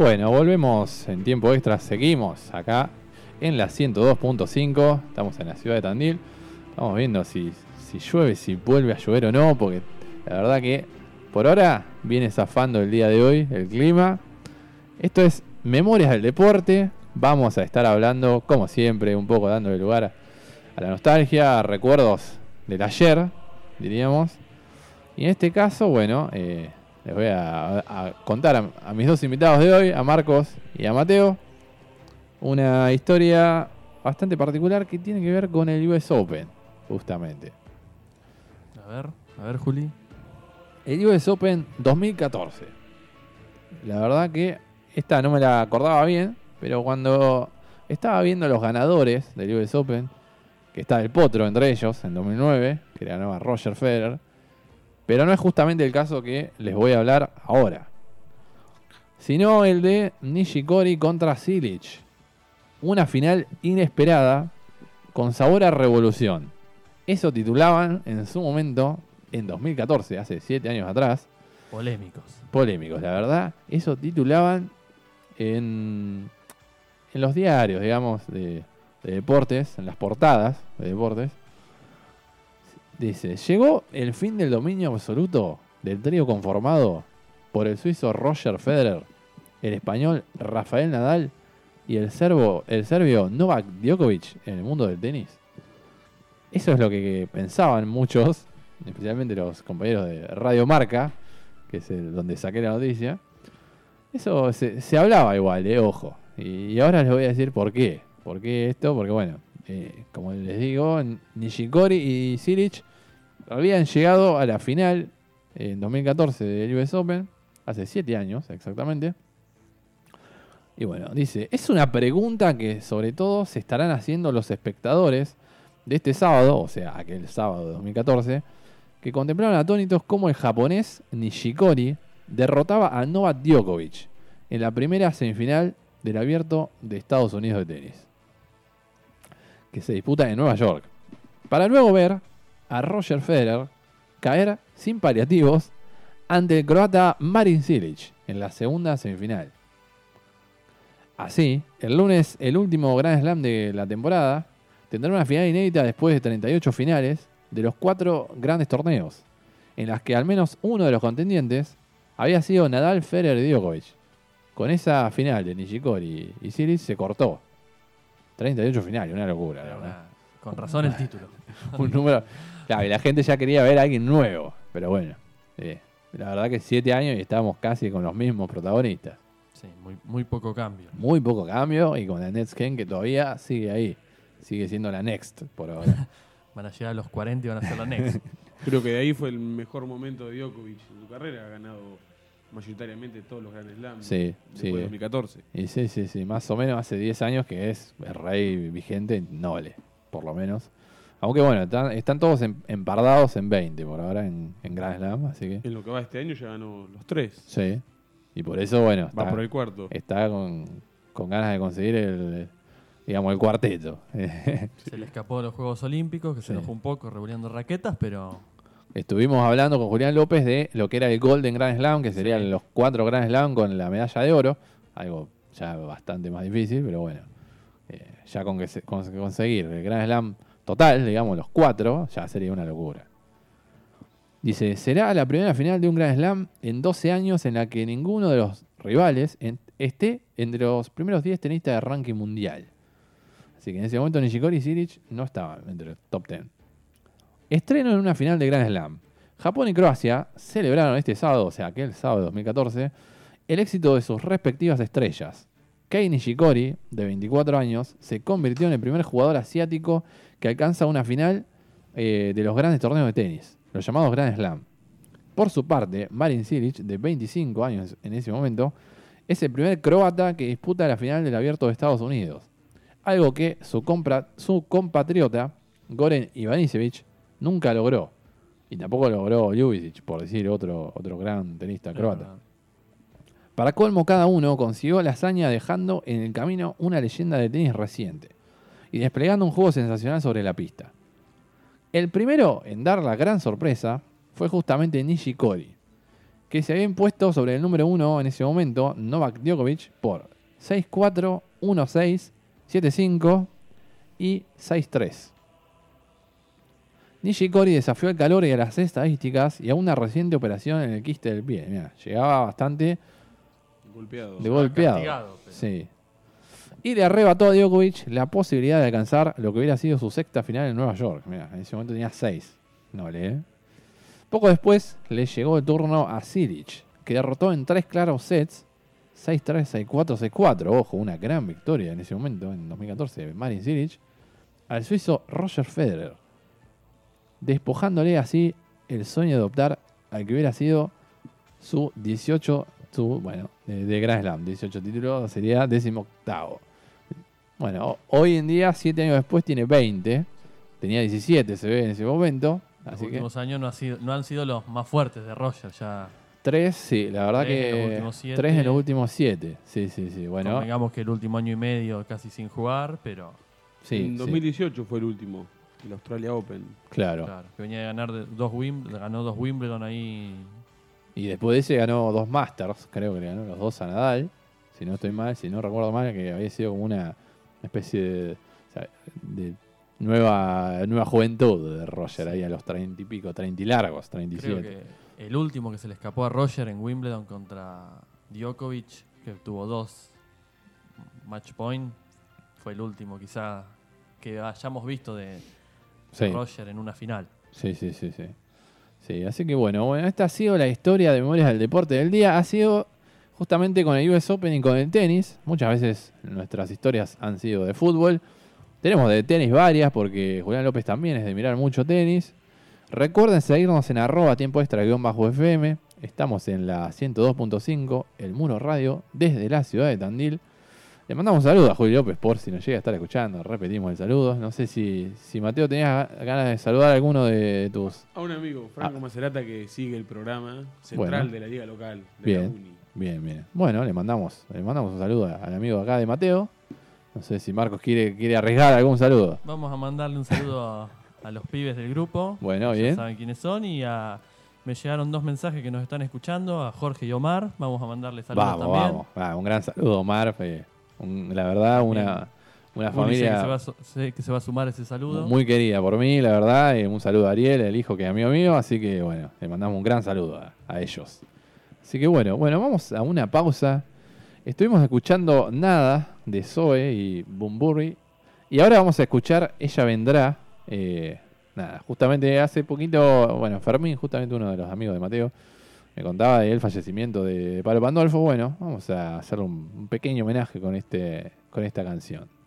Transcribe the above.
Bueno, volvemos en tiempo extra, seguimos acá en la 102.5, estamos en la ciudad de Tandil, estamos viendo si, si llueve, si vuelve a llover o no, porque la verdad que por ahora viene zafando el día de hoy el clima. Esto es Memorias del Deporte, vamos a estar hablando, como siempre, un poco dándole lugar a la nostalgia, a recuerdos del ayer, diríamos. Y en este caso, bueno, eh, les voy a, contar a, mis dos invitados de hoy, a Marcos y a Mateo, una historia bastante particular que tiene que ver con el US Open, justamente. A ver, a ver, Juli. El US Open 2014. La verdad que esta no me la acordaba bien, pero cuando estaba viendo los ganadores del US Open, que está el Potro entre ellos en 2009, que ganaba Roger Federer, pero no es justamente el caso que les voy a hablar ahora, sino el de Nishikori contra Silic. Una final inesperada con sabor a revolución. Eso titulaban en su momento, en 2014, hace 7 años atrás. Polémicos. Polémicos, la verdad. Eso titulaban en, en los diarios, digamos, de, de deportes, en las portadas de deportes. Dice, llegó el fin del dominio absoluto del trío conformado por el suizo Roger Federer, el español Rafael Nadal y el, serbo, el serbio Novak Djokovic en el mundo del tenis. Eso es lo que pensaban muchos, especialmente los compañeros de Radio Marca, que es donde saqué la noticia. Eso se, hablaba igual, de ojo. Y, ahora les voy a decir por qué. ¿Por qué esto? Porque bueno, eh, como les digo, Nishikori y Silic habían llegado a la final en 2014 del US Open, hace 7 años exactamente. Y bueno, dice, es una pregunta que sobre todo se estarán haciendo los espectadores de este sábado, o sea, aquel sábado de 2014, que contemplaron atónitos cómo el japonés Nishikori derrotaba a Novak Djokovic en la primera semifinal del abierto de Estados Unidos de tenis, que se disputa en Nueva York, para luego ver a Roger Federer caer sin paliativos ante el croata Marin Cilic en la segunda semifinal. Así, el lunes, el último Grand Slam de la temporada, tendrá una final inédita después de 38 finales de los cuatro grandes torneos, en las que al menos uno de los contendientes había sido Nadal, Federer y Djokovic. Con esa final de Nishikori y Cilic se cortó. 38 finales, una locura. Con razón el título. un número. Claro, y la gente ya quería ver a alguien nuevo. Pero bueno, eh, la verdad que siete años y estamos casi con los mismos protagonistas. Sí, muy, muy poco cambio. Muy poco cambio y con la Next Gen que todavía sigue ahí. Sigue siendo la Next por ahora. van a llegar a los 40 y van a ser la Next. Creo que de ahí fue el mejor momento de Djokovic en su carrera. Ha ganado mayoritariamente todos los Grand Slams sí, sí. 2014. Y sí, sí, sí. Más o menos hace 10 años que es el rey vigente noble, por lo menos. Aunque bueno, están, todos empardados en 20 por ahora en, en Grand Slam, así que... En lo que va este año ya ganó los tres. Sí. Y por eso, bueno... Va por el cuarto. Está con, ganas de conseguir el, digamos, el cuarteto. Se le escapó de los Juegos Olímpicos, que se enojó un poco revolviendo raquetas, pero... Estuvimos hablando con Julián López de lo que era el Golden Grand Slam, que serían los cuatro Grand Slam con la medalla de oro. Algo ya bastante más difícil, pero bueno. Ya con que conseguir el Grand Slam total, digamos, los cuatro, ya sería una locura. Dice, será la primera final de un Grand Slam en 12 años en la que ninguno de los rivales esté entre los primeros 10 tenistas de ranking mundial. Así que en ese momento Nishikori y Silic no estaban entre los top 10. Estreno en una final de Grand Slam. Japón y Croacia celebraron este sábado, o sea, aquel sábado de 2014, el éxito de sus respectivas estrellas. Kei Nishikori, de 24 años, se convirtió en el primer jugador asiático que alcanza una final eh, de los grandes torneos de tenis, los llamados Grand Slam. Por su parte, Marin Cilic, de 25 años en ese momento, es el primer croata que disputa la final del Abierto de Estados Unidos, algo que su, compatriota Goren Ivanisevic nunca logró, y tampoco logró Ljubicic, por decir otro, otro gran tenista croata. Para colmo, cada uno consiguió la hazaña dejando en el camino una leyenda de tenis reciente y desplegando un juego sensacional sobre la pista. El primero en dar la gran sorpresa fue justamente Nishikori, que se había impuesto sobre el número uno en ese momento, Novak Djokovic, por 6-4, 1-6, 7-5 y 6-3. Nishikori desafió el calor y a las estadísticas y a una reciente operación en el quiste del pie. Mirá, llegaba bastante Golpeado. de golpeado. pero- Sí. Y le arrebató a Djokovic la posibilidad de alcanzar lo que hubiera sido su sexta final en Nueva York. Mirá, en ese momento tenía seis. No le. Poco después le llegó el turno a Silic, que derrotó en tres claros sets. 6-3, 6-4, 6-4. Ojo, una gran victoria en ese momento, en 2014, de Marin Silic. Al suizo Roger Federer. Despojándole así el sueño de adoptar al que hubiera sido su 18, su, bueno, de, de Grand Slam, 18 títulos, sería 18 Bueno, ho- hoy en día, 7 años después, tiene 20. Tenía 17, se ve en ese momento. Los Así que últimos años no, ha sido, no han sido los más fuertes de Roger. Ya 3, sí, la verdad Tres en los que últimos siete. 3 en los últimos 7. Sí, sí, sí. Bueno, digamos que el último año y medio casi sin jugar, pero sí, en sí, 2018 fue el último, el Australia Open. claro. claro, que venía de ganar dos Wimbledon, ganó dos Wimbledon ahí. Y después de ese ganó dos Masters, creo que le ganó los dos a Nadal. Si no estoy mal, si no recuerdo mal, que había sido como una especie de, o sea, de nueva, nueva juventud de Roger ahí a los 30 y pico, 30 y largos, Creo 37. que el último que se le escapó a Roger en Wimbledon contra Djokovic, que tuvo dos match point, fue el último quizá que hayamos visto de. Roger en una final. Sí, sí, sí, sí. Sí, así que bueno, bueno, esta ha sido la historia de Memorias del Deporte del Día. Ha sido justamente con el US Open y con el tenis. Muchas veces nuestras historias han sido de fútbol. Tenemos de tenis varias porque Julián López también es de mirar mucho tenis. Recuerden seguirnos en arroba tiempo extra guion bajo FM. Estamos en la 102.5, el Muro Radio, desde la ciudad de Tandil. Le mandamos un saludo a Julio López por si nos llega a estar escuchando. Repetimos el saludo. No sé si, si Mateo tenías ganas de saludar a alguno de tus A un amigo, Franco Ah. Macerata, que sigue el programa central Bueno. de la liga local. De Bien. La Uni. Bien, bien. Bueno, le mandamos, le mandamos un saludo al amigo acá de Mateo. No sé si Marcos quiere, quiere arriesgar algún saludo. Vamos a mandarle un saludo a, a los pibes del grupo. Bueno, Ya bien. saben quiénes son y a, me llegaron dos mensajes que nos están escuchando, a Jorge y Omar. Vamos a mandarle saludos Vamos, también. vamos. Ah, un gran saludo, Omar. Un- la verdad, una, una sé que, se va familia a, sé que se va a sumar ese saludo. muy querida por mí, la verdad. y un saludo a Ariel, el hijo que es amigo mío. Así que, bueno, le mandamos un gran saludo a, a ellos. Así que, bueno, bueno, vamos a una pausa. Estuvimos escuchando Nada de Zoe y Bumburri. Y ahora vamos a escuchar Ella Vendrá. eh, nada, justamente hace poquito, bueno, Fermín, justamente uno de los amigos de Mateo, me contaba del fallecimiento de Pablo Pandolfo. Bueno, vamos a hacer un, un pequeño homenaje con, este, con esta canción.